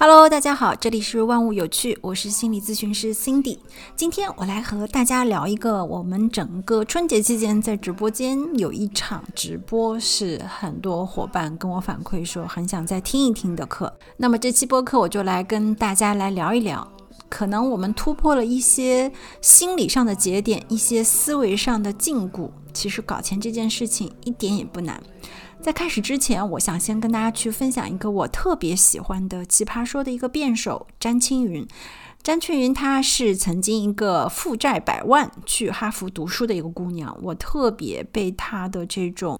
Hello，大家好，这里是万物有趣，我是心理咨询师 Cindy。今天我来和大家聊一个我们整个春节期间在直播间有一场直播，是很多伙伴跟我反馈说很想再听一听的课。那么这期播客我就来跟大家来聊一聊，可能我们突破了一些心理上的节点，一些思维上的禁锢。其实搞钱这件事情一点也不难。在开始之前，我想先跟大家去分享一个我特别喜欢的奇葩说的一个辩手詹青云。詹青云她是曾经一个负债百万去哈佛读书的一个姑娘，我特别被她的这种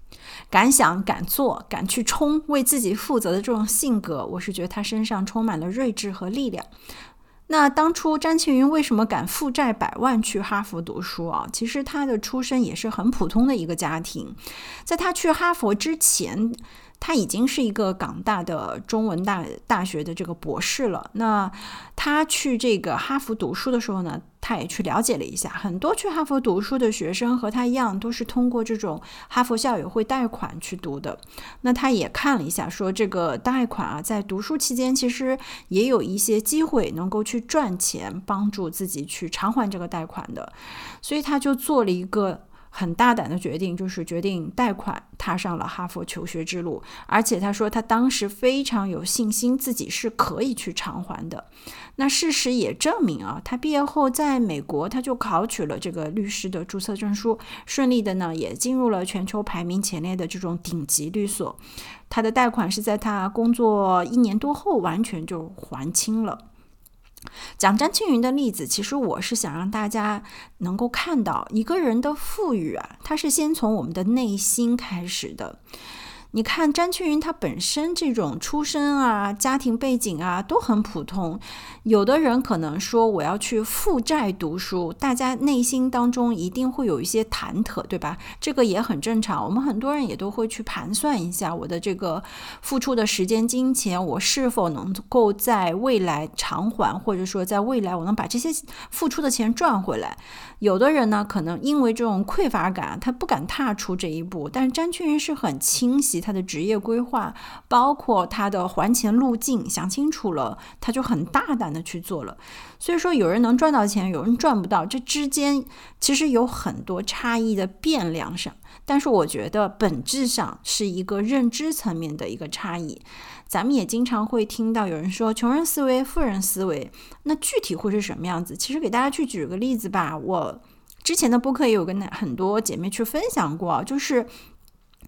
敢想敢做、敢去冲、为自己负责的这种性格，我是觉得她身上充满了睿智和力量。那当初詹青云为什么敢负债百万去哈佛读书啊？其实他的出身也是很普通的一个家庭，在他去哈佛之前。他已经是一个港大的中文大大学的这个博士了。那他去这个哈佛读书的时候呢，他也去了解了一下，很多去哈佛读书的学生和他一样，都是通过这种哈佛校友会贷款去读的。那他也看了一下，说这个贷款啊，在读书期间其实也有一些机会能够去赚钱，帮助自己去偿还这个贷款的。所以他就做了一个。很大胆的决定，就是决定贷款踏上了哈佛求学之路。而且他说，他当时非常有信心，自己是可以去偿还的。那事实也证明啊，他毕业后在美国，他就考取了这个律师的注册证书，顺利的呢，也进入了全球排名前列的这种顶级律所。他的贷款是在他工作一年多后完全就还清了。讲詹青云的例子，其实我是想让大家能够看到一个人的富裕啊，他是先从我们的内心开始的。你看詹青云，他本身这种出身啊、家庭背景啊都很普通。有的人可能说我要去负债读书，大家内心当中一定会有一些忐忑，对吧？这个也很正常。我们很多人也都会去盘算一下，我的这个付出的时间、金钱，我是否能够在未来偿还，或者说在未来我能把这些付出的钱赚回来。有的人呢，可能因为这种匮乏感，他不敢踏出这一步。但是詹青云是很清晰。他的职业规划，包括他的还钱路径，想清楚了，他就很大胆的去做了。所以说，有人能赚到钱，有人赚不到，这之间其实有很多差异的变量上。但是我觉得本质上是一个认知层面的一个差异。咱们也经常会听到有人说穷人思维、富人思维，那具体会是什么样子？其实给大家去举个例子吧。我之前的播客也有跟很多姐妹去分享过，就是。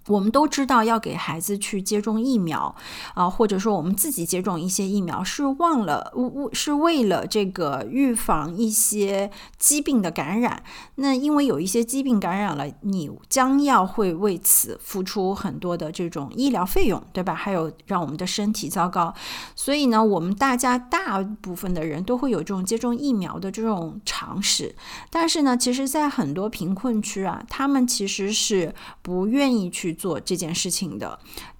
我们都知道要给孩子去接种疫苗啊，或者说我们自己接种一些疫苗，是忘了，是为了这个预防一些疾病的感染。那因为有一些疾病感染了，你将要会为此付出很多的这种医疗费用，对吧？还有让我们的身体糟糕。所以呢，我们大家大部分的人都会有这种接种疫苗的这种常识。但是呢，其实，在很多贫困区啊，他们其实是不愿意去。去做这件事情的，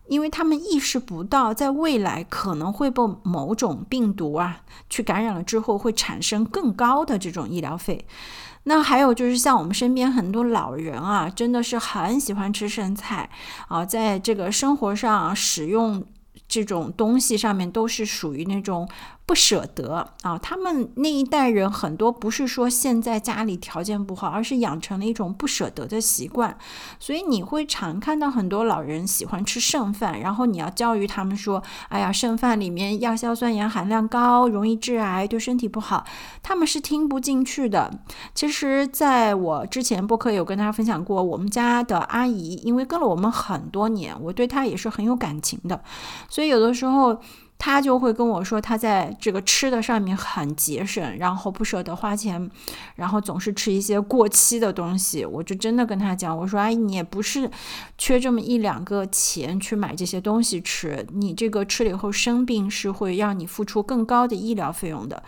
因为他们意识不到，在未来可能会被某种病毒啊去感染了之后，会产生更高的这种医疗费。那还有就是像我们身边很多老人啊，真的是很喜欢吃剩菜啊，在这个生活上使用这种东西上面，都是属于那种。不舍得啊！他们那一代人很多不是说现在家里条件不好，而是养成了一种不舍得的习惯。所以你会常看到很多老人喜欢吃剩饭，然后你要教育他们说：“哎呀，剩饭里面亚硝酸盐含量高，容易致癌，对身体不好。”他们是听不进去的。其实，在我之前播客有跟大家分享过，我们家的阿姨因为跟了我们很多年，我对她也是很有感情的，所以有的时候。他就会跟我说，他在这个吃的上面很节省，然后不舍得花钱，然后总是吃一些过期的东西。我就真的跟他讲，我说阿姨，你也不是缺这么一两个钱去买这些东西吃，你这个吃了以后生病是会让你付出更高的医疗费用的。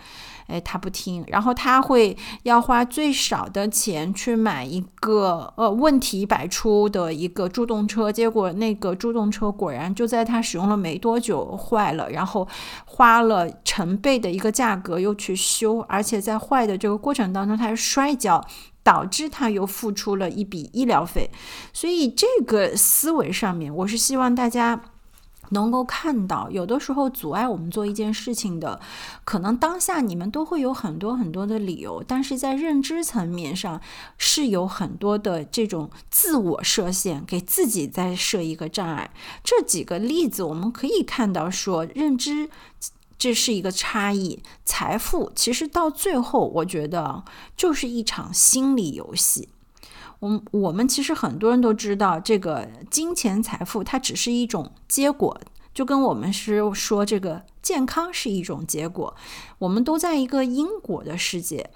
哎，他不听，然后他会要花最少的钱去买一个呃问题百出的一个助动车，结果那个助动车果然就在他使用了没多久坏了，然后花了成倍的一个价格又去修，而且在坏的这个过程当中他还摔跤，导致他又付出了一笔医疗费，所以这个思维上面，我是希望大家。能够看到，有的时候阻碍我们做一件事情的，可能当下你们都会有很多很多的理由，但是在认知层面上是有很多的这种自我设限，给自己在设一个障碍。这几个例子我们可以看到，说认知这是一个差异，财富其实到最后，我觉得就是一场心理游戏。我我们其实很多人都知道，这个金钱财富它只是一种结果，就跟我们是说这个健康是一种结果，我们都在一个因果的世界。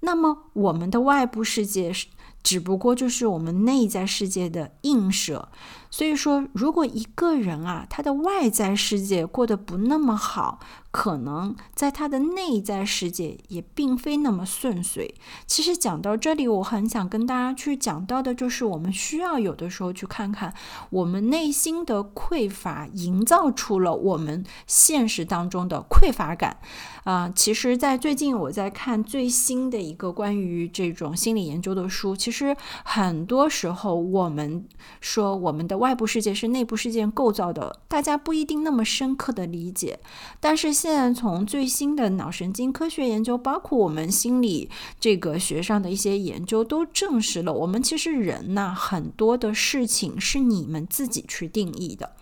那么我们的外部世界是只不过就是我们内在世界的映射。所以说，如果一个人啊，他的外在世界过得不那么好。可能在他的内在世界也并非那么顺遂。其实讲到这里，我很想跟大家去讲到的，就是我们需要有的时候去看看我们内心的匮乏，营造出了我们现实当中的匮乏感。啊，其实，在最近我在看最新的一个关于这种心理研究的书。其实很多时候，我们说我们的外部世界是内部世界构造的，大家不一定那么深刻的理解，但是。现在从最新的脑神经科学研究，包括我们心理这个学上的一些研究，都证实了，我们其实人呢，很多的事情是你们自己去定义的，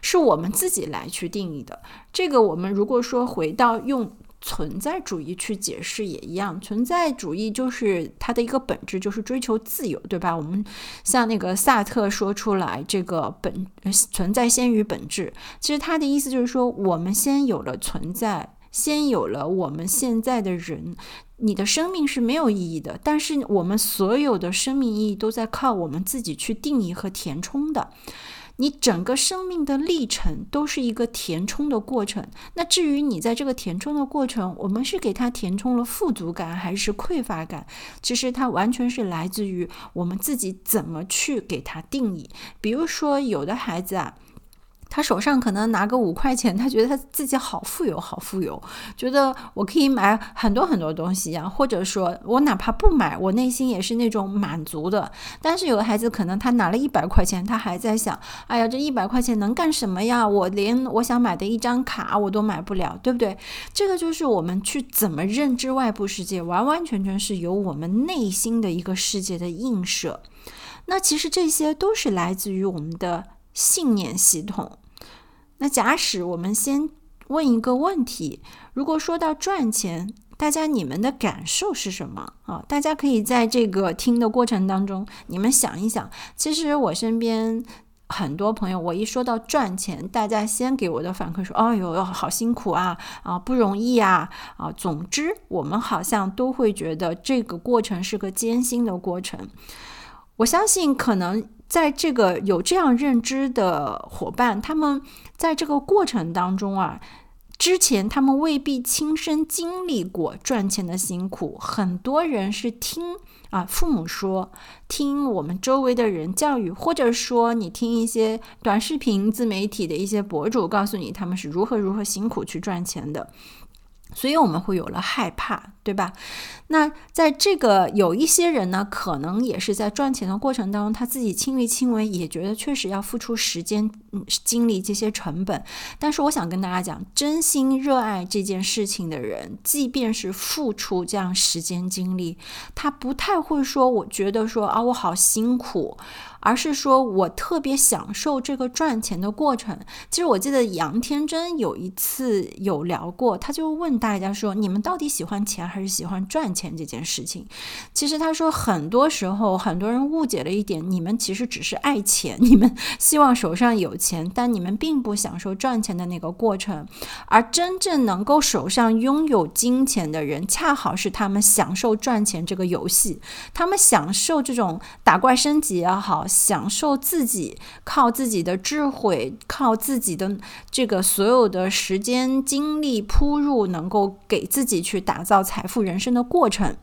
是我们自己来去定义的。这个我们如果说回到用。存在主义去解释也一样，存在主义就是它的一个本质，就是追求自由，对吧？我们像那个萨特说出来，这个本存在先于本质，其实他的意思就是说，我们先有了存在，先有了我们现在的人，你的生命是没有意义的，但是我们所有的生命意义都在靠我们自己去定义和填充的。你整个生命的历程都是一个填充的过程。那至于你在这个填充的过程，我们是给他填充了富足感还是匮乏感？其实它完全是来自于我们自己怎么去给他定义。比如说，有的孩子啊。他手上可能拿个五块钱，他觉得他自己好富有，好富有，觉得我可以买很多很多东西呀，或者说我哪怕不买，我内心也是那种满足的。但是有的孩子可能他拿了一百块钱，他还在想，哎呀，这一百块钱能干什么呀？我连我想买的一张卡我都买不了，对不对？这个就是我们去怎么认知外部世界，完完全全是由我们内心的一个世界的映射。那其实这些都是来自于我们的。信念系统。那假使我们先问一个问题：如果说到赚钱，大家你们的感受是什么啊？大家可以在这个听的过程当中，你们想一想。其实我身边很多朋友，我一说到赚钱，大家先给我的反馈说：“哦哟，好辛苦啊，啊不容易啊，啊。”总之，我们好像都会觉得这个过程是个艰辛的过程。我相信可能。在这个有这样认知的伙伴，他们在这个过程当中啊，之前他们未必亲身经历过赚钱的辛苦，很多人是听啊父母说，听我们周围的人教育，或者说你听一些短视频自媒体的一些博主告诉你他们是如何如何辛苦去赚钱的。所以我们会有了害怕，对吧？那在这个有一些人呢，可能也是在赚钱的过程当中，他自己亲力亲为，也觉得确实要付出时间、精力这些成本。但是我想跟大家讲，真心热爱这件事情的人，即便是付出这样时间精力，他不太会说，我觉得说啊，我好辛苦。而是说，我特别享受这个赚钱的过程。其实我记得杨天真有一次有聊过，他就问大家说：“你们到底喜欢钱还是喜欢赚钱这件事情？”其实他说，很多时候很多人误解了一点，你们其实只是爱钱，你们 希望手上有钱，但你们并不享受赚钱的那个过程。而真正能够手上拥有金钱的人，恰好是他们享受赚钱这个游戏，他们享受这种打怪升级也好。享受自己靠自己的智慧，靠自己的这个所有的时间精力铺入，能够给自己去打造财富人生的过程。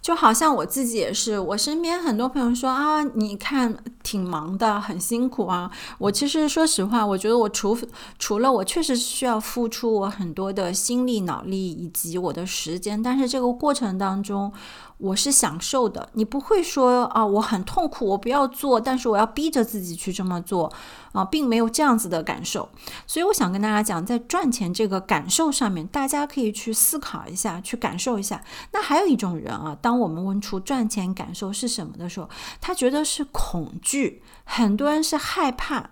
就好像我自己也是，我身边很多朋友说啊，你看挺忙的，很辛苦啊。我其实说实话，我觉得我除除了我确实需要付出我很多的心力、脑力以及我的时间，但是这个过程当中。我是享受的，你不会说啊，我很痛苦，我不要做，但是我要逼着自己去这么做啊，并没有这样子的感受。所以我想跟大家讲，在赚钱这个感受上面，大家可以去思考一下，去感受一下。那还有一种人啊，当我们问出赚钱感受是什么的时候，他觉得是恐惧，很多人是害怕，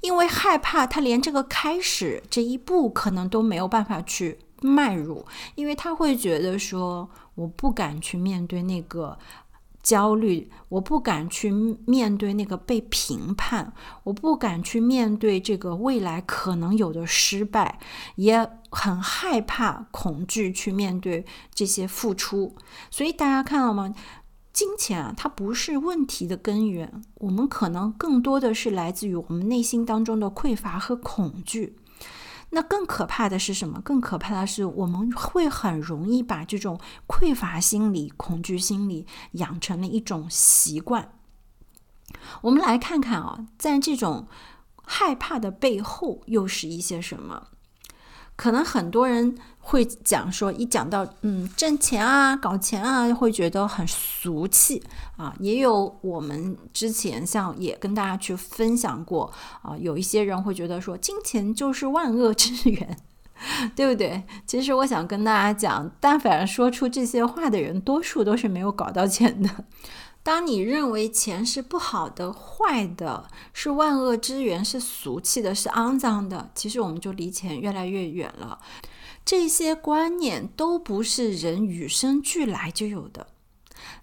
因为害怕，他连这个开始这一步可能都没有办法去迈入，因为他会觉得说。我不敢去面对那个焦虑，我不敢去面对那个被评判，我不敢去面对这个未来可能有的失败，也很害怕、恐惧去面对这些付出。所以大家看到吗？金钱啊，它不是问题的根源，我们可能更多的是来自于我们内心当中的匮乏和恐惧。那更可怕的是什么？更可怕的是，我们会很容易把这种匮乏心理、恐惧心理养成了一种习惯。我们来看看啊，在这种害怕的背后，又是一些什么？可能很多人会讲说，一讲到嗯挣钱啊、搞钱啊，会觉得很俗气啊。也有我们之前像也跟大家去分享过啊，有一些人会觉得说，金钱就是万恶之源，对不对？其实我想跟大家讲，但凡说出这些话的人，多数都是没有搞到钱的。当你认为钱是不好的、坏的，是万恶之源，是俗气的，是肮脏的，其实我们就离钱越来越远了。这些观念都不是人与生俱来就有的，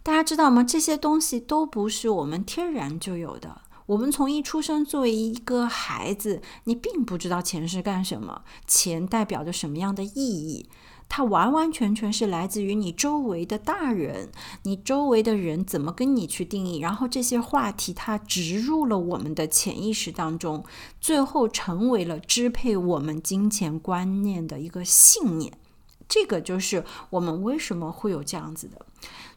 大家知道吗？这些东西都不是我们天然就有的。我们从一出生作为一个孩子，你并不知道钱是干什么，钱代表着什么样的意义。它完完全全是来自于你周围的大人，你周围的人怎么跟你去定义，然后这些话题它植入了我们的潜意识当中，最后成为了支配我们金钱观念的一个信念。这个就是我们为什么会有这样子的。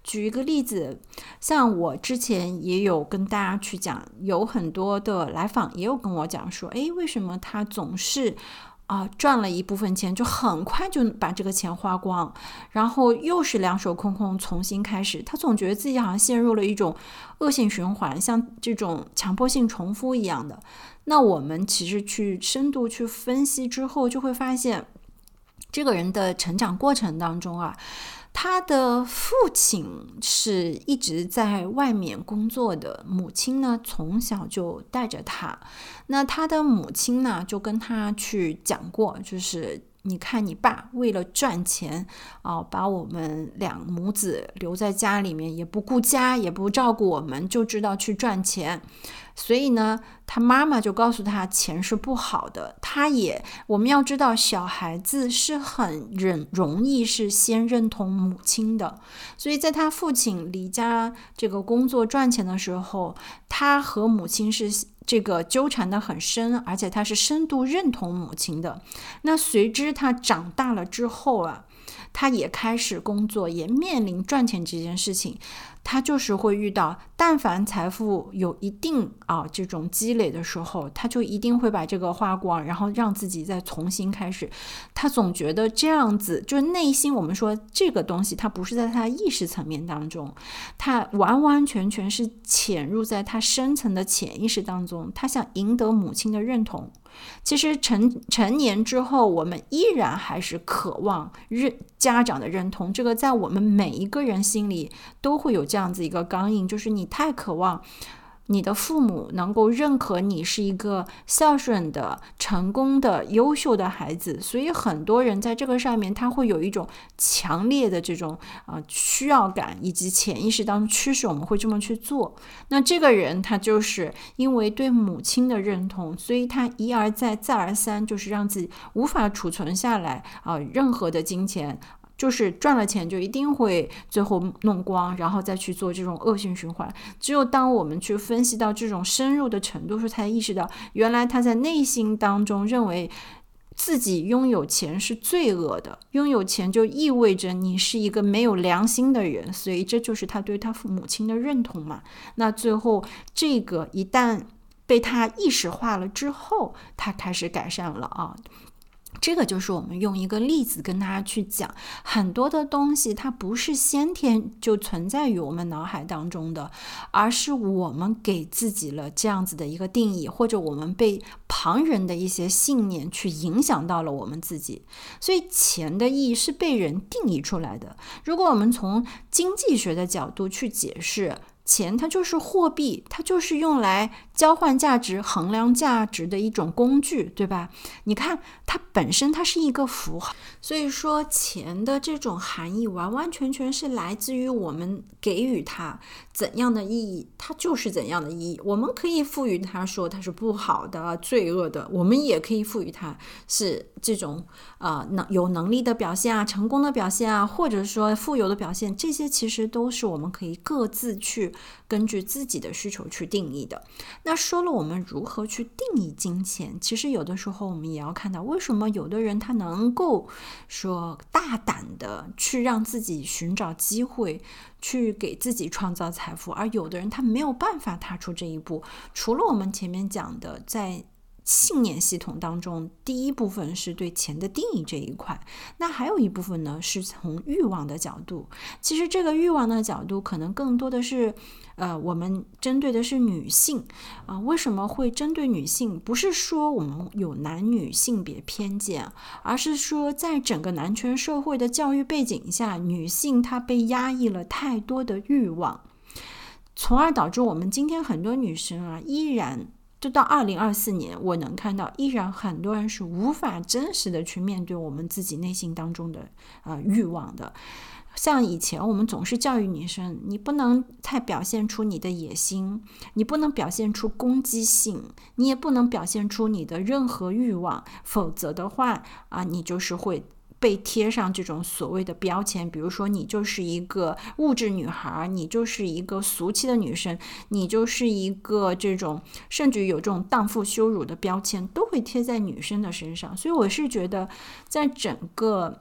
举一个例子，像我之前也有跟大家去讲，有很多的来访也有跟我讲说，诶，为什么他总是。啊，赚了一部分钱，就很快就把这个钱花光，然后又是两手空空，重新开始。他总觉得自己好像陷入了一种恶性循环，像这种强迫性重复一样的。那我们其实去深度去分析之后，就会发现，这个人的成长过程当中啊。他的父亲是一直在外面工作的，母亲呢从小就带着他。那他的母亲呢就跟他去讲过，就是你看你爸为了赚钱啊，把我们两母子留在家里面，也不顾家，也不照顾我们，就知道去赚钱。所以呢，他妈妈就告诉他，钱是不好的。他也，我们要知道，小孩子是很认容易是先认同母亲的。所以在他父亲离家这个工作赚钱的时候，他和母亲是这个纠缠的很深，而且他是深度认同母亲的。那随之他长大了之后啊，他也开始工作，也面临赚钱这件事情。他就是会遇到，但凡财富有一定啊这种积累的时候，他就一定会把这个花光，然后让自己再重新开始。他总觉得这样子，就是内心我们说这个东西，它不是在他意识层面当中，他完完全全是潜入在他深层的潜意识当中，他想赢得母亲的认同。其实成成年之后，我们依然还是渴望认家长的认同。这个在我们每一个人心里都会有这样子一个钢印，就是你太渴望。你的父母能够认可你是一个孝顺的、成功的、优秀的孩子，所以很多人在这个上面他会有一种强烈的这种啊需要感，以及潜意识当中驱使我们会这么去做。那这个人他就是因为对母亲的认同，所以他一而再、再而三，就是让自己无法储存下来啊任何的金钱。就是赚了钱就一定会最后弄光，然后再去做这种恶性循环。只有当我们去分析到这种深入的程度，时才意识到原来他在内心当中认为自己拥有钱是罪恶的，拥有钱就意味着你是一个没有良心的人，所以这就是他对他父母亲的认同嘛。那最后这个一旦被他意识化了之后，他开始改善了啊。这个就是我们用一个例子跟大家去讲，很多的东西它不是先天就存在于我们脑海当中的，而是我们给自己了这样子的一个定义，或者我们被旁人的一些信念去影响到了我们自己。所以钱的意义是被人定义出来的。如果我们从经济学的角度去解释。钱它就是货币，它就是用来交换价值、衡量价值的一种工具，对吧？你看，它本身它是一个符号，所以说钱的这种含义完完全全是来自于我们给予它怎样的意义，它就是怎样的意义。我们可以赋予它说它是不好的、罪恶的，我们也可以赋予它是这种呃能有能力的表现啊、成功的表现啊，或者说富有的表现，这些其实都是我们可以各自去。根据自己的需求去定义的。那说了我们如何去定义金钱，其实有的时候我们也要看到，为什么有的人他能够说大胆的去让自己寻找机会，去给自己创造财富，而有的人他没有办法踏出这一步。除了我们前面讲的，在信念系统当中，第一部分是对钱的定义这一块，那还有一部分呢，是从欲望的角度。其实这个欲望的角度，可能更多的是，呃，我们针对的是女性啊。为什么会针对女性？不是说我们有男女性别偏见，而是说在整个男权社会的教育背景下，女性她被压抑了太多的欲望，从而导致我们今天很多女生啊，依然。就到二零二四年，我能看到依然很多人是无法真实的去面对我们自己内心当中的呃欲望的。像以前我们总是教育女生，你不能太表现出你的野心，你不能表现出攻击性，你也不能表现出你的任何欲望，否则的话啊，你就是会。被贴上这种所谓的标签，比如说你就是一个物质女孩，你就是一个俗气的女生，你就是一个这种，甚至有这种荡妇羞辱的标签，都会贴在女生的身上。所以我是觉得，在整个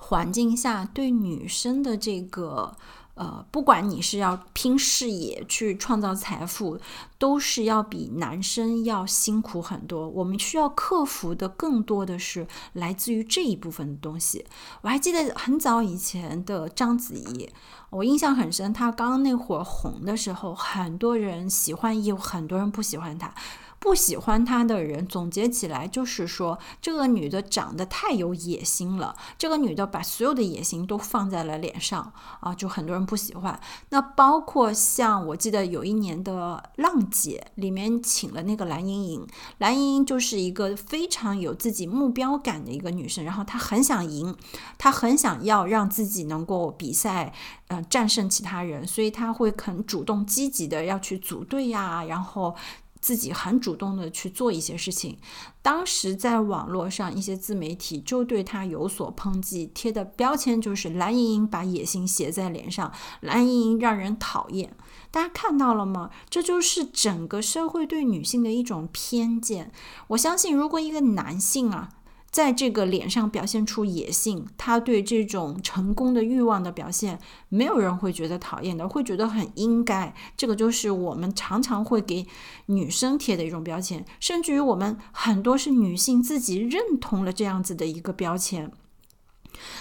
环境下，对女生的这个。呃，不管你是要拼事业去创造财富，都是要比男生要辛苦很多。我们需要克服的更多的是来自于这一部分的东西。我还记得很早以前的章子怡，我印象很深。她刚刚那会儿红的时候，很多人喜欢，也有很多人不喜欢她。不喜欢她的人总结起来就是说，这个女的长得太有野心了。这个女的把所有的野心都放在了脸上啊，就很多人不喜欢。那包括像我记得有一年的《浪姐》里面请了那个蓝盈莹，蓝盈莹就是一个非常有自己目标感的一个女生，然后她很想赢，她很想要让自己能够比赛，呃，战胜其他人，所以她会很主动积极的要去组队呀，然后。自己很主动的去做一些事情，当时在网络上一些自媒体就对他有所抨击，贴的标签就是蓝莹莹把野心写在脸上，蓝莹莹让人讨厌。大家看到了吗？这就是整个社会对女性的一种偏见。我相信，如果一个男性啊。在这个脸上表现出野性，他对这种成功的欲望的表现，没有人会觉得讨厌的，会觉得很应该。这个就是我们常常会给女生贴的一种标签，甚至于我们很多是女性自己认同了这样子的一个标签。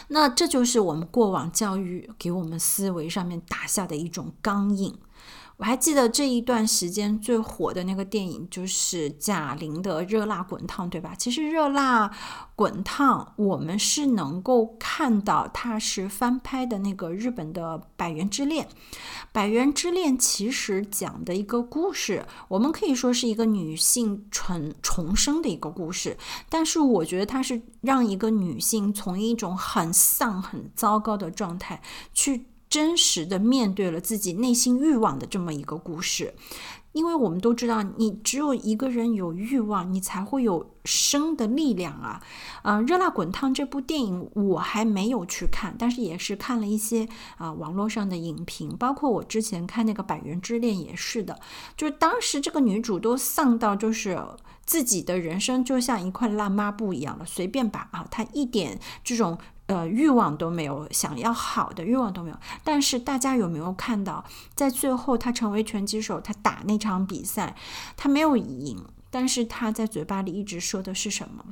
那这就是我们过往教育给我们思维上面打下的一种钢印。我还记得这一段时间最火的那个电影就是贾玲的《热辣滚烫》，对吧？其实《热辣滚烫》我们是能够看到它是翻拍的那个日本的《百元之恋》。《百元之恋》其实讲的一个故事，我们可以说是一个女性重重生的一个故事。但是我觉得它是让一个女性从一种很丧、很糟糕的状态去。真实的面对了自己内心欲望的这么一个故事，因为我们都知道，你只有一个人有欲望，你才会有生的力量啊！啊，《热辣滚烫》这部电影我还没有去看，但是也是看了一些啊网络上的影评，包括我之前看那个《百元之恋》也是的，就是当时这个女主都丧到就是自己的人生就像一块烂抹布一样了，随便把啊，她一点这种。呃，欲望都没有，想要好的欲望都没有。但是大家有没有看到，在最后他成为拳击手，他打那场比赛，他没有赢，但是他在嘴巴里一直说的是什么？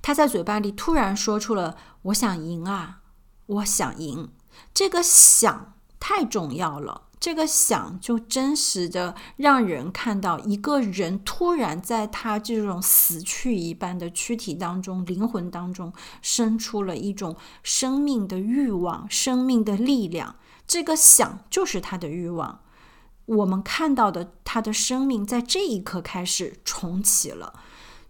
他在嘴巴里突然说出了“我想赢啊，我想赢”，这个想太重要了。这个想就真实的让人看到一个人突然在他这种死去一般的躯体当中、灵魂当中生出了一种生命的欲望、生命的力量。这个想就是他的欲望。我们看到的他的生命在这一刻开始重启了。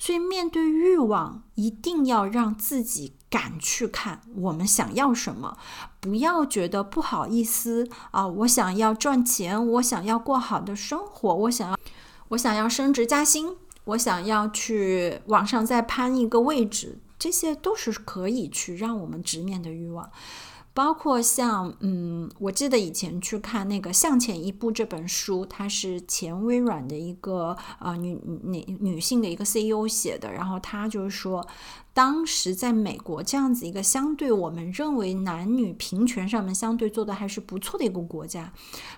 所以，面对欲望，一定要让自己敢去看我们想要什么，不要觉得不好意思啊！我想要赚钱，我想要过好的生活，我想要，我想要升职加薪，我想要去往上再攀一个位置，这些都是可以去让我们直面的欲望。包括像，嗯，我记得以前去看那个《向前一步》这本书，它是前微软的一个呃女女女性的一个 CEO 写的，然后她就是说。当时在美国这样子一个相对我们认为男女平权上面相对做的还是不错的一个国家，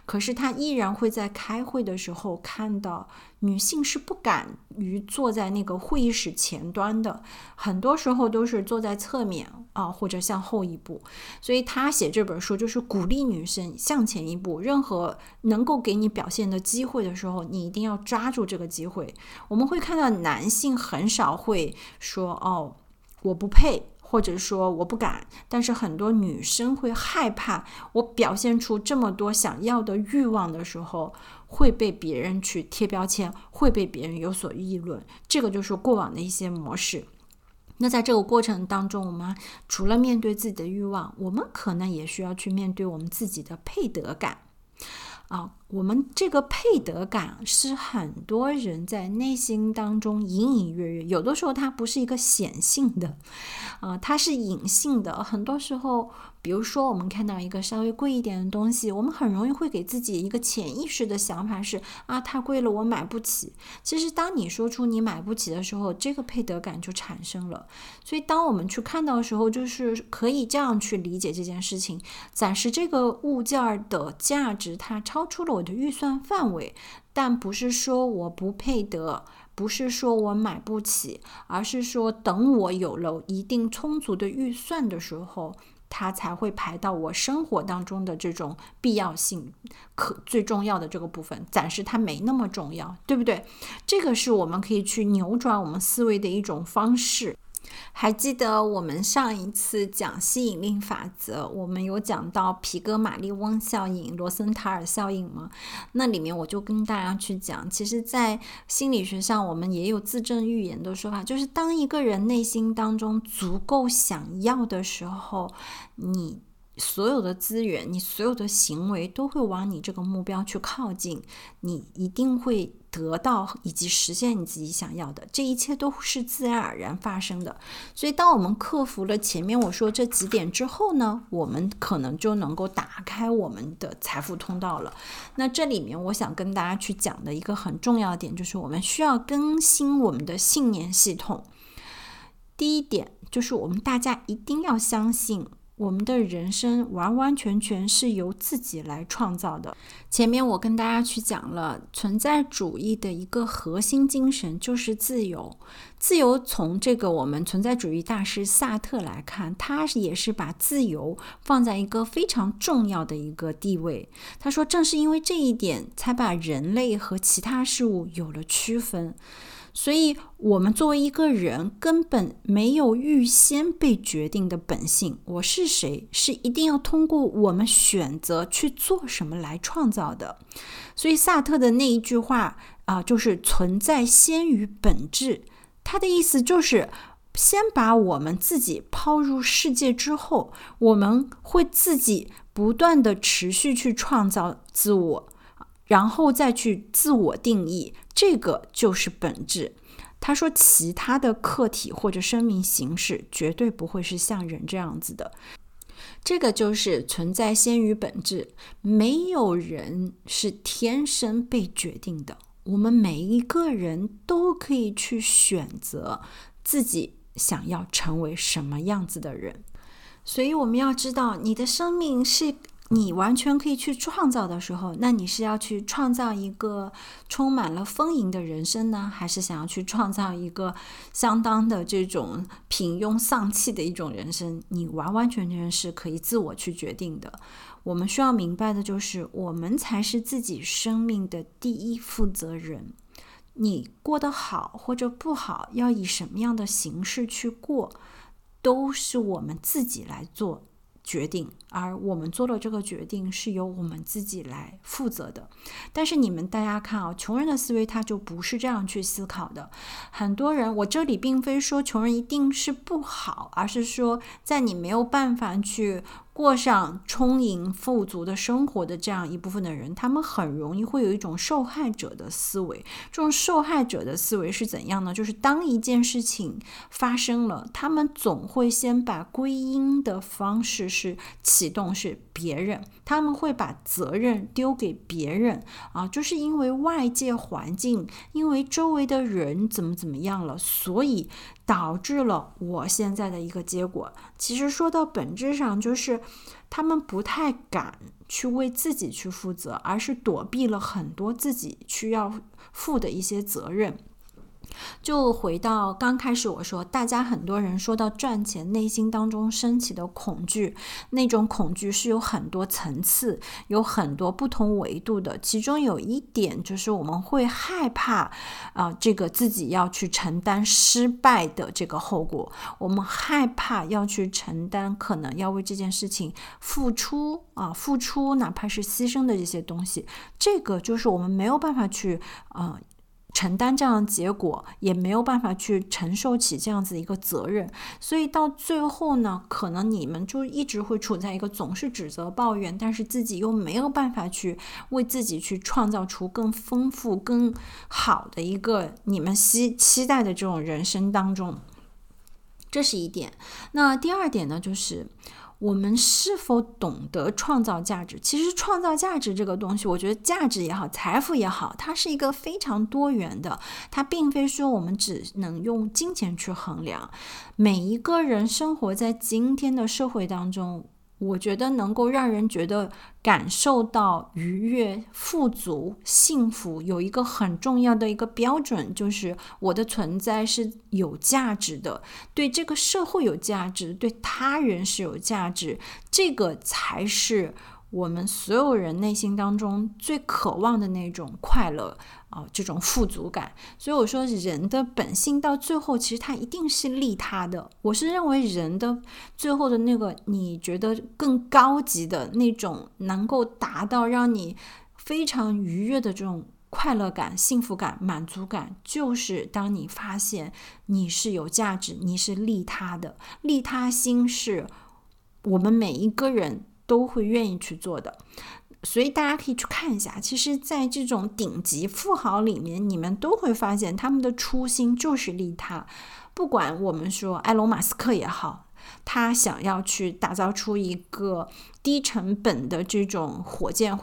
可是他依然会在开会的时候看到女性是不敢于坐在那个会议室前端的，很多时候都是坐在侧面啊或者向后一步。所以他写这本书就是鼓励女生向前一步，任何能够给你表现的机会的时候，你一定要抓住这个机会。我们会看到男性很少会说哦。我不配，或者说我不敢，但是很多女生会害怕，我表现出这么多想要的欲望的时候，会被别人去贴标签，会被别人有所议论。这个就是过往的一些模式。那在这个过程当中，我们除了面对自己的欲望，我们可能也需要去面对我们自己的配得感。啊，我们这个配得感是很多人在内心当中隐隐约约，有的时候它不是一个显性的，啊，它是隐性的。很多时候，比如说我们看到一个稍微贵一点的东西，我们很容易会给自己一个潜意识的想法是啊，太贵了，我买不起。其实，当你说出你买不起的时候，这个配得感就产生了。所以，当我们去看到的时候，就是可以这样去理解这件事情：暂时这个物件的价值它超出了我的预算范围，但不是说我不配得，不是说我买不起，而是说等我有了一定充足的预算的时候。它才会排到我生活当中的这种必要性，可最重要的这个部分，暂时它没那么重要，对不对？这个是我们可以去扭转我们思维的一种方式。还记得我们上一次讲吸引力法则，我们有讲到皮格马利翁效应、罗森塔尔效应吗？那里面我就跟大家去讲，其实，在心理学上，我们也有自证预言的说法，就是当一个人内心当中足够想要的时候，你。所有的资源，你所有的行为都会往你这个目标去靠近，你一定会得到以及实现你自己想要的，这一切都是自然而然发生的。所以，当我们克服了前面我说这几点之后呢，我们可能就能够打开我们的财富通道了。那这里面我想跟大家去讲的一个很重要的点，就是我们需要更新我们的信念系统。第一点就是我们大家一定要相信。我们的人生完完全全是由自己来创造的。前面我跟大家去讲了，存在主义的一个核心精神就是自由。自由从这个我们存在主义大师萨特来看，他也是把自由放在一个非常重要的一个地位。他说，正是因为这一点，才把人类和其他事物有了区分。所以，我们作为一个人，根本没有预先被决定的本性。我是谁，是一定要通过我们选择去做什么来创造的。所以，萨特的那一句话啊，就是“存在先于本质”。他的意思就是，先把我们自己抛入世界之后，我们会自己不断的持续去创造自我。然后再去自我定义，这个就是本质。他说，其他的客体或者生命形式绝对不会是像人这样子的。这个就是存在先于本质，没有人是天生被决定的。我们每一个人都可以去选择自己想要成为什么样子的人。所以我们要知道，你的生命是。你完全可以去创造的时候，那你是要去创造一个充满了丰盈的人生呢，还是想要去创造一个相当的这种平庸丧气的一种人生？你完完全全是可以自我去决定的。我们需要明白的就是，我们才是自己生命的第一负责人。你过得好或者不好，要以什么样的形式去过，都是我们自己来做。决定，而我们做的这个决定是由我们自己来负责的。但是你们大家看啊，穷人的思维他就不是这样去思考的。很多人，我这里并非说穷人一定是不好，而是说在你没有办法去。过上充盈富足的生活的这样一部分的人，他们很容易会有一种受害者的思维。这种受害者的思维是怎样呢？就是当一件事情发生了，他们总会先把归因的方式是启动是别人，他们会把责任丢给别人啊，就是因为外界环境，因为周围的人怎么怎么样了，所以。导致了我现在的一个结果。其实说到本质上，就是他们不太敢去为自己去负责，而是躲避了很多自己需要负的一些责任。就回到刚开始我说，大家很多人说到赚钱，内心当中升起的恐惧，那种恐惧是有很多层次，有很多不同维度的。其中有一点就是我们会害怕啊，这个自己要去承担失败的这个后果，我们害怕要去承担可能要为这件事情付出啊，付出哪怕是牺牲的这些东西，这个就是我们没有办法去啊。承担这样的结果，也没有办法去承受起这样子一个责任，所以到最后呢，可能你们就一直会处在一个总是指责、抱怨，但是自己又没有办法去为自己去创造出更丰富、更好的一个你们期期待的这种人生当中，这是一点。那第二点呢，就是。我们是否懂得创造价值？其实创造价值这个东西，我觉得价值也好，财富也好，它是一个非常多元的。它并非说我们只能用金钱去衡量。每一个人生活在今天的社会当中。我觉得能够让人觉得感受到愉悦、富足、幸福，有一个很重要的一个标准，就是我的存在是有价值的，对这个社会有价值，对他人是有价值，这个才是。我们所有人内心当中最渴望的那种快乐啊，这种富足感。所以我说，人的本性到最后，其实它一定是利他的。我是认为，人的最后的那个你觉得更高级的那种，能够达到让你非常愉悦的这种快乐感、幸福感、满足感，就是当你发现你是有价值，你是利他的。利他心是我们每一个人。都会愿意去做的，所以大家可以去看一下。其实，在这种顶级富豪里面，你们都会发现他们的初心就是利他。不管我们说埃隆·马斯克也好，他想要去打造出一个低成本的这种火箭。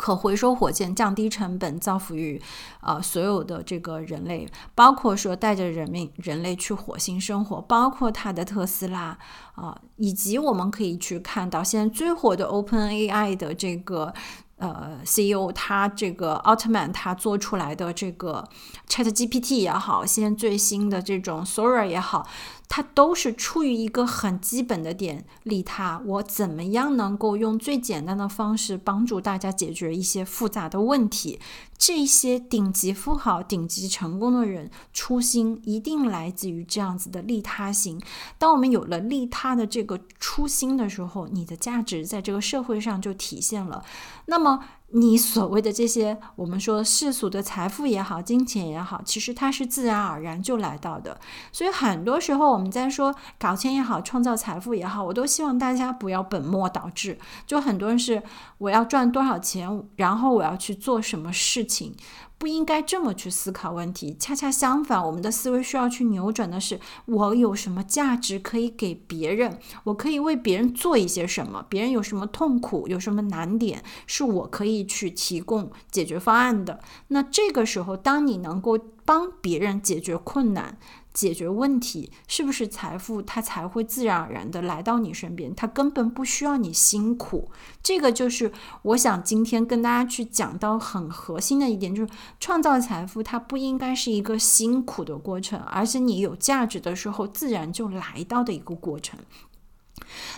可回收火箭降低成本，造福于呃所有的这个人类，包括说带着人民人类去火星生活，包括他的特斯拉啊，以及我们可以去看到现在最火的 Open AI 的这个呃 CEO，他这个奥特曼他做出来的这个 Chat GPT 也好，现在最新的这种 Sora 也好。它都是出于一个很基本的点，利他。我怎么样能够用最简单的方式帮助大家解决一些复杂的问题？这些顶级富豪、顶级成功的人，初心一定来自于这样子的利他心。当我们有了利他的这个初心的时候，你的价值在这个社会上就体现了。那么，你所谓的这些，我们说世俗的财富也好，金钱也好，其实它是自然而然就来到的。所以很多时候我们在说搞钱也好，创造财富也好，我都希望大家不要本末倒置。就很多人是我要赚多少钱，然后我要去做什么事情。不应该这么去思考问题，恰恰相反，我们的思维需要去扭转的是：我有什么价值可以给别人？我可以为别人做一些什么？别人有什么痛苦，有什么难点，是我可以去提供解决方案的。那这个时候，当你能够帮别人解决困难，解决问题是不是财富？它才会自然而然的来到你身边，它根本不需要你辛苦。这个就是我想今天跟大家去讲到很核心的一点，就是创造财富它不应该是一个辛苦的过程，而是你有价值的时候自然就来到的一个过程。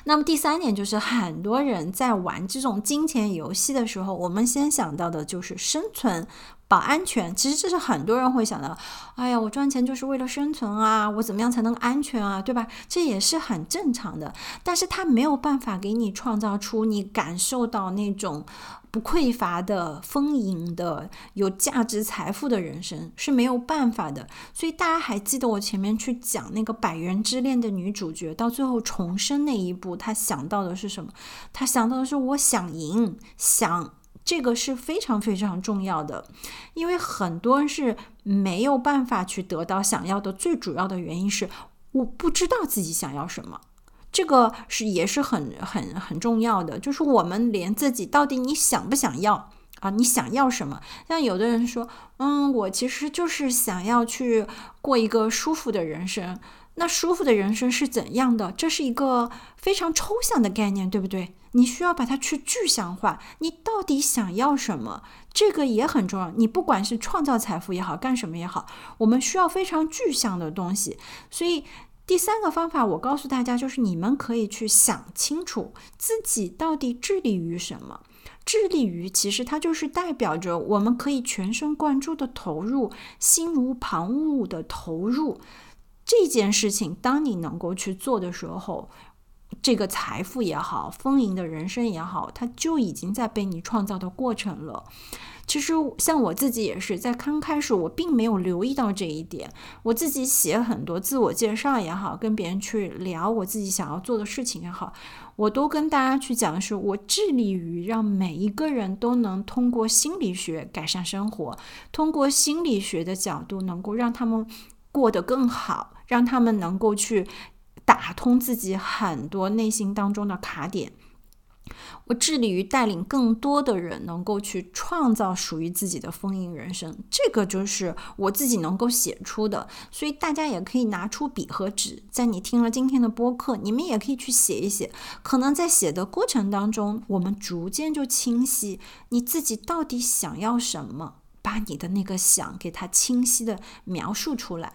那么第三点就是，很多人在玩这种金钱游戏的时候，我们先想到的就是生存。保安全，其实这是很多人会想的。哎呀，我赚钱就是为了生存啊，我怎么样才能安全啊，对吧？这也是很正常的。但是它没有办法给你创造出你感受到那种不匮乏的、丰盈的、有价值财富的人生是没有办法的。所以大家还记得我前面去讲那个《百元之恋》的女主角，到最后重生那一步，她想到的是什么？她想到的是我想赢，想。这个是非常非常重要的，因为很多人是没有办法去得到想要的，最主要的原因是我不知道自己想要什么。这个是也是很很很重要的，就是我们连自己到底你想不想要啊？你想要什么？像有的人说，嗯，我其实就是想要去过一个舒服的人生。那舒服的人生是怎样的？这是一个非常抽象的概念，对不对？你需要把它去具象化。你到底想要什么？这个也很重要。你不管是创造财富也好，干什么也好，我们需要非常具象的东西。所以第三个方法，我告诉大家，就是你们可以去想清楚自己到底致力于什么。致力于，其实它就是代表着我们可以全神贯注的投入，心无旁骛的投入这件事情。当你能够去做的时候。这个财富也好，丰盈的人生也好，它就已经在被你创造的过程了。其实像我自己也是，在刚开始我并没有留意到这一点。我自己写很多自我介绍也好，跟别人去聊我自己想要做的事情也好，我都跟大家去讲的是，我致力于让每一个人都能通过心理学改善生活，通过心理学的角度能够让他们过得更好，让他们能够去。打通自己很多内心当中的卡点，我致力于带领更多的人能够去创造属于自己的丰盈人生。这个就是我自己能够写出的，所以大家也可以拿出笔和纸，在你听了今天的播客，你们也可以去写一写。可能在写的过程当中，我们逐渐就清晰你自己到底想要什么，把你的那个想给它清晰的描述出来。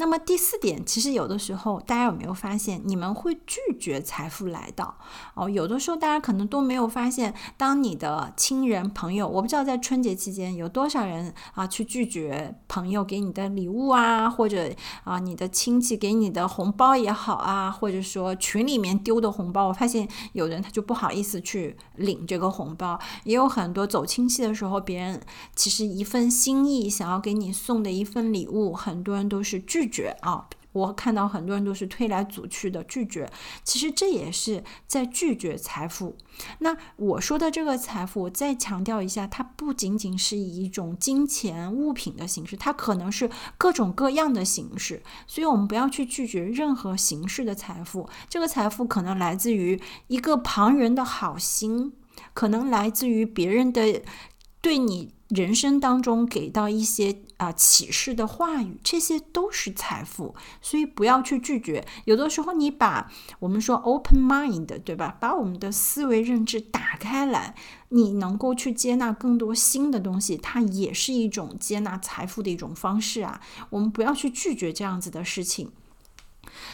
那么第四点，其实有的时候大家有没有发现，你们会拒绝财富来到哦？有的时候大家可能都没有发现，当你的亲人朋友，我不知道在春节期间有多少人啊去拒绝朋友给你的礼物啊，或者啊你的亲戚给你的红包也好啊，或者说群里面丢的红包，我发现有人他就不好意思去领这个红包，也有很多走亲戚的时候，别人其实一份心意想要给你送的一份礼物，很多人都是拒。绝啊！我看到很多人都是推来阻去的拒绝，其实这也是在拒绝财富。那我说的这个财富，我再强调一下，它不仅仅是以一种金钱物品的形式，它可能是各种各样的形式。所以，我们不要去拒绝任何形式的财富。这个财富可能来自于一个旁人的好心，可能来自于别人的对你。人生当中给到一些啊启示的话语，这些都是财富，所以不要去拒绝。有的时候，你把我们说 open mind，对吧？把我们的思维认知打开来，你能够去接纳更多新的东西，它也是一种接纳财富的一种方式啊。我们不要去拒绝这样子的事情。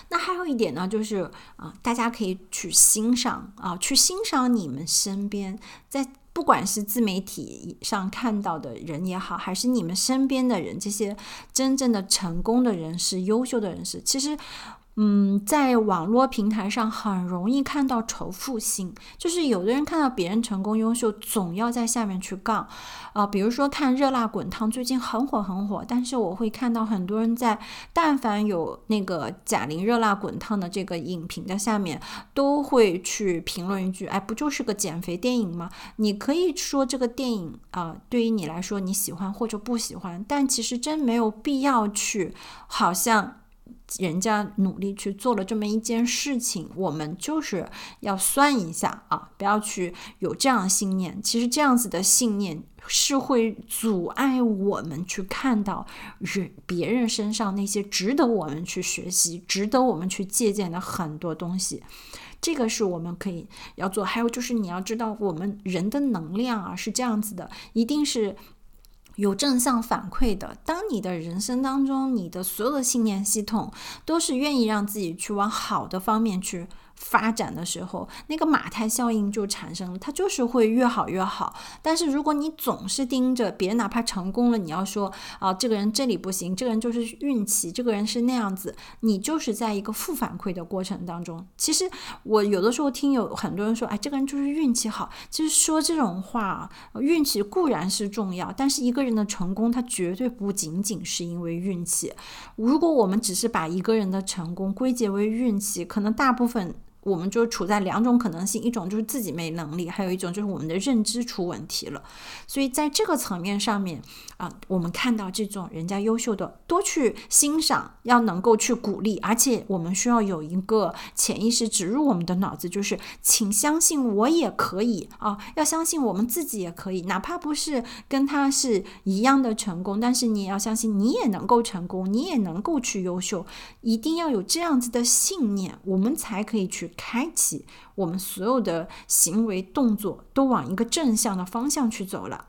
那还有一点呢，就是啊，大家可以去欣赏啊，去欣赏你们身边在。不管是自媒体上看到的人也好，还是你们身边的人，这些真正的成功的人士、优秀的人士，其实嗯，在网络平台上很容易看到仇富心，就是有的人看到别人成功优秀，总要在下面去杠，啊，比如说看热辣滚烫，最近很火很火，但是我会看到很多人在，但凡有那个贾玲热辣滚烫的这个影评的下面，都会去评论一句，哎，不就是个减肥电影吗？你可以说这个电影啊，对于你来说你喜欢或者不喜欢，但其实真没有必要去，好像。人家努力去做了这么一件事情，我们就是要算一下啊，不要去有这样信念。其实这样子的信念是会阻碍我们去看到人别人身上那些值得我们去学习、值得我们去借鉴的很多东西。这个是我们可以要做。还有就是你要知道，我们人的能量啊是这样子的，一定是。有正向反馈的。当你的人生当中，你的所有的信念系统都是愿意让自己去往好的方面去。发展的时候，那个马太效应就产生了，它就是会越好越好。但是如果你总是盯着别人，哪怕成功了，你要说啊，这个人这里不行，这个人就是运气，这个人是那样子，你就是在一个负反馈的过程当中。其实我有的时候听有很多人说，哎，这个人就是运气好。其实说这种话，运气固然是重要，但是一个人的成功，他绝对不仅仅是因为运气。如果我们只是把一个人的成功归结为运气，可能大部分。我们就处在两种可能性，一种就是自己没能力，还有一种就是我们的认知出问题了。所以在这个层面上面啊，我们看到这种人家优秀的，多去欣赏，要能够去鼓励，而且我们需要有一个潜意识植入我们的脑子，就是请相信我也可以啊，要相信我们自己也可以，哪怕不是跟他是一样的成功，但是你也要相信你也能够成功，你也能够去优秀，一定要有这样子的信念，我们才可以去。开启我们所有的行为动作都往一个正向的方向去走了。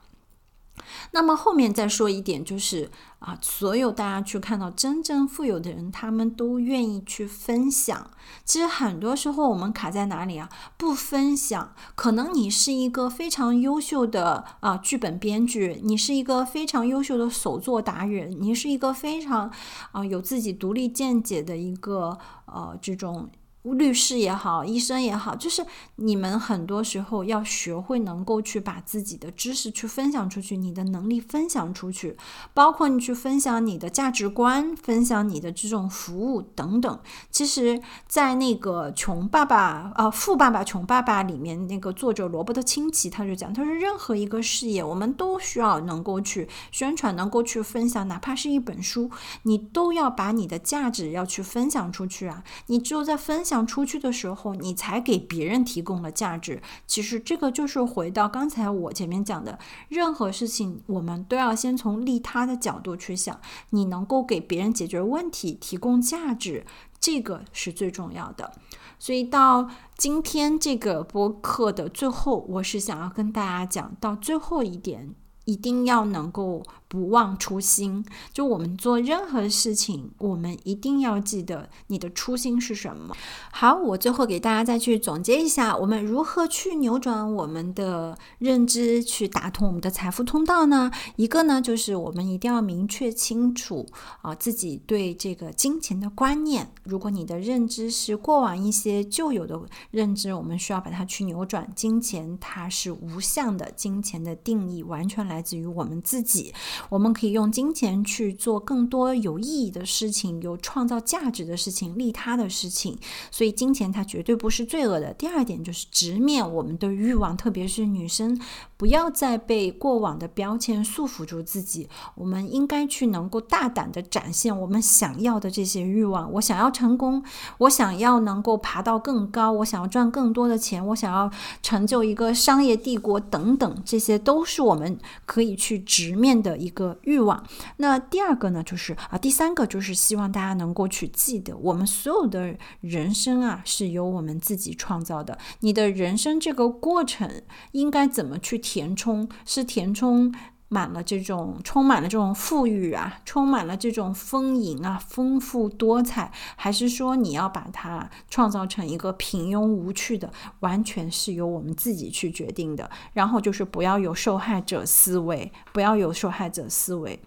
那么后面再说一点，就是啊，所有大家去看到真正富有的人，他们都愿意去分享。其实很多时候我们卡在哪里啊？不分享。可能你是一个非常优秀的啊剧本编剧，你是一个非常优秀的手作达人，你是一个非常啊有自己独立见解的一个呃这种。律师也好，医生也好，就是你们很多时候要学会能够去把自己的知识去分享出去，你的能力分享出去，包括你去分享你的价值观，分享你的这种服务等等。其实，在那个《穷爸爸》啊，《富爸爸穷爸爸》里面，那个作者罗伯特清崎他就讲，他说任何一个事业，我们都需要能够去宣传，能够去分享，哪怕是一本书，你都要把你的价值要去分享出去啊！你只有在分享。出去的时候，你才给别人提供了价值。其实这个就是回到刚才我前面讲的，任何事情我们都要先从利他的角度去想。你能够给别人解决问题、提供价值，这个是最重要的。所以到今天这个播客的最后，我是想要跟大家讲到最后一点。一定要能够不忘初心。就我们做任何事情，我们一定要记得你的初心是什么。好，我最后给大家再去总结一下，我们如何去扭转我们的认知，去打通我们的财富通道呢？一个呢，就是我们一定要明确清楚啊自己对这个金钱的观念。如果你的认知是过往一些旧有的认知，我们需要把它去扭转。金钱它是无相的，金钱的定义完全来。自于我们自己，我们可以用金钱去做更多有意义的事情，有创造价值的事情，利他的事情。所以，金钱它绝对不是罪恶的。第二点就是直面我们的欲望，特别是女生，不要再被过往的标签束缚住自己。我们应该去能够大胆的展现我们想要的这些欲望。我想要成功，我想要能够爬到更高，我想要赚更多的钱，我想要成就一个商业帝国等等，这些都是我们。可以去直面的一一个欲望。那第二个呢，就是啊，第三个就是希望大家能够去记得，我们所有的人生啊，是由我们自己创造的。你的人生这个过程应该怎么去填充？是填充。满了这种充满了这种富裕啊，充满了这种丰盈啊，丰富多彩，还是说你要把它创造成一个平庸无趣的，完全是由我们自己去决定的。然后就是不要有受害者思维，不要有受害者思维。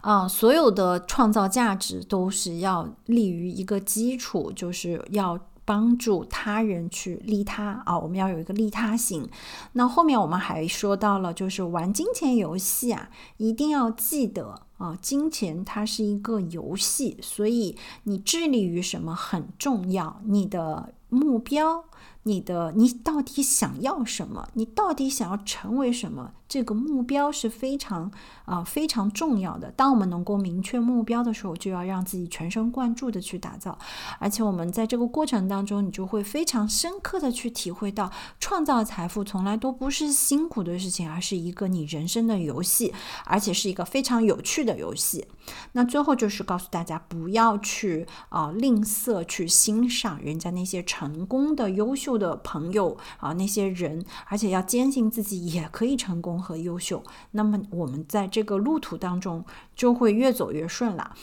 啊，所有的创造价值都是要立于一个基础，就是要帮助他人去利他啊。我们要有一个利他心。那后面我们还说到了，就是玩金钱游戏啊，一定要记得啊，金钱它是一个游戏，所以你致力于什么很重要，你的目标。你的你到底想要什么？你到底想要成为什么？这个目标是非常啊非常重要的。当我们能够明确目标的时候，就要让自己全神贯注的去打造。而且我们在这个过程当中，你就会非常深刻的去体会到，创造财富从来都不是辛苦的事情，而是一个你人生的游戏，而且是一个非常有趣的游戏。那最后就是告诉大家，不要去啊吝啬去欣赏人家那些成功的优秀。的朋友啊，那些人，而且要坚信自己也可以成功和优秀。那么我们在这个路途当中就会越走越顺了。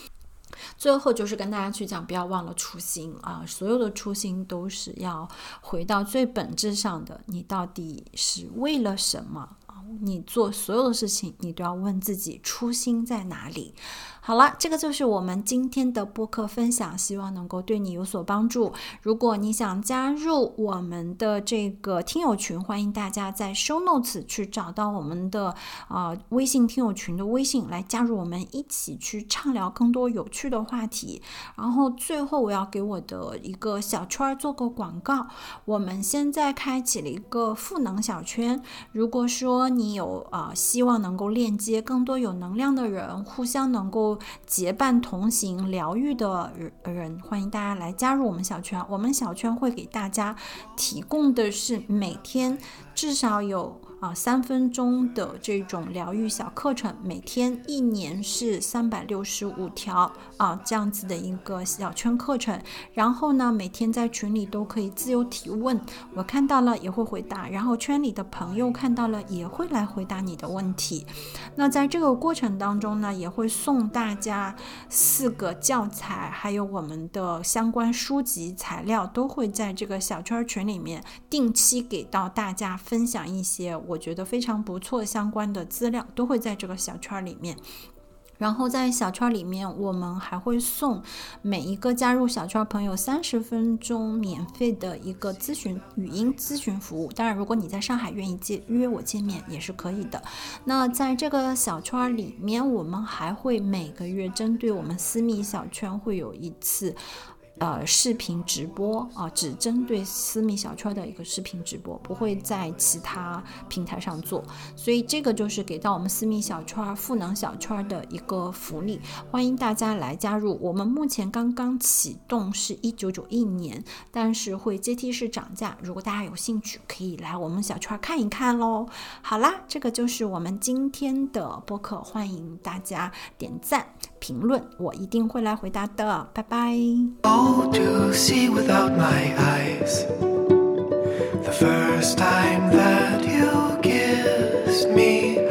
最后就是跟大家去讲，不要忘了初心啊！所有的初心都是要回到最本质上的，你到底是为了什么？你做所有的事情，你都要问自己初心在哪里。好了，这个就是我们今天的播客分享，希望能够对你有所帮助。如果你想加入我们的这个听友群，欢迎大家在 Show Notes 去找到我们的啊微信听友群的微信，来加入我们一起去畅聊更多有趣的话题。然后最后我要给我的一个小圈做个广告，我们现在开启了一个赋能小圈。如果说你有啊希望能够链接更多有能量的人，互相能够。结伴同行疗愈的人，欢迎大家来加入我们小圈。我们小圈会给大家提供的是每天至少有。啊，三分钟的这种疗愈小课程，每天一年是三百六十五条啊，这样子的一个小圈课程。然后呢，每天在群里都可以自由提问，我看到了也会回答，然后圈里的朋友看到了也会来回答你的问题。那在这个过程当中呢，也会送大家四个教材，还有我们的相关书籍材料，都会在这个小圈群里面定期给到大家分享一些。我觉得非常不错，相关的资料都会在这个小圈里面。然后在小圈里面，我们还会送每一个加入小圈朋友三十分钟免费的一个咨询语音咨询服务。当然，如果你在上海愿意接约我见面也是可以的。那在这个小圈里面，我们还会每个月针对我们私密小圈会有一次。呃，视频直播啊，只针对私密小圈的一个视频直播，不会在其他平台上做。所以这个就是给到我们私密小圈、赋能小圈的一个福利，欢迎大家来加入。我们目前刚刚启动，是一九九一年，但是会阶梯式涨价。如果大家有兴趣，可以来我们小圈看一看喽。好啦，这个就是我们今天的播客，欢迎大家点赞。评论我一定会来回答的拜拜 oh to see without my eyes the first time that you kissed me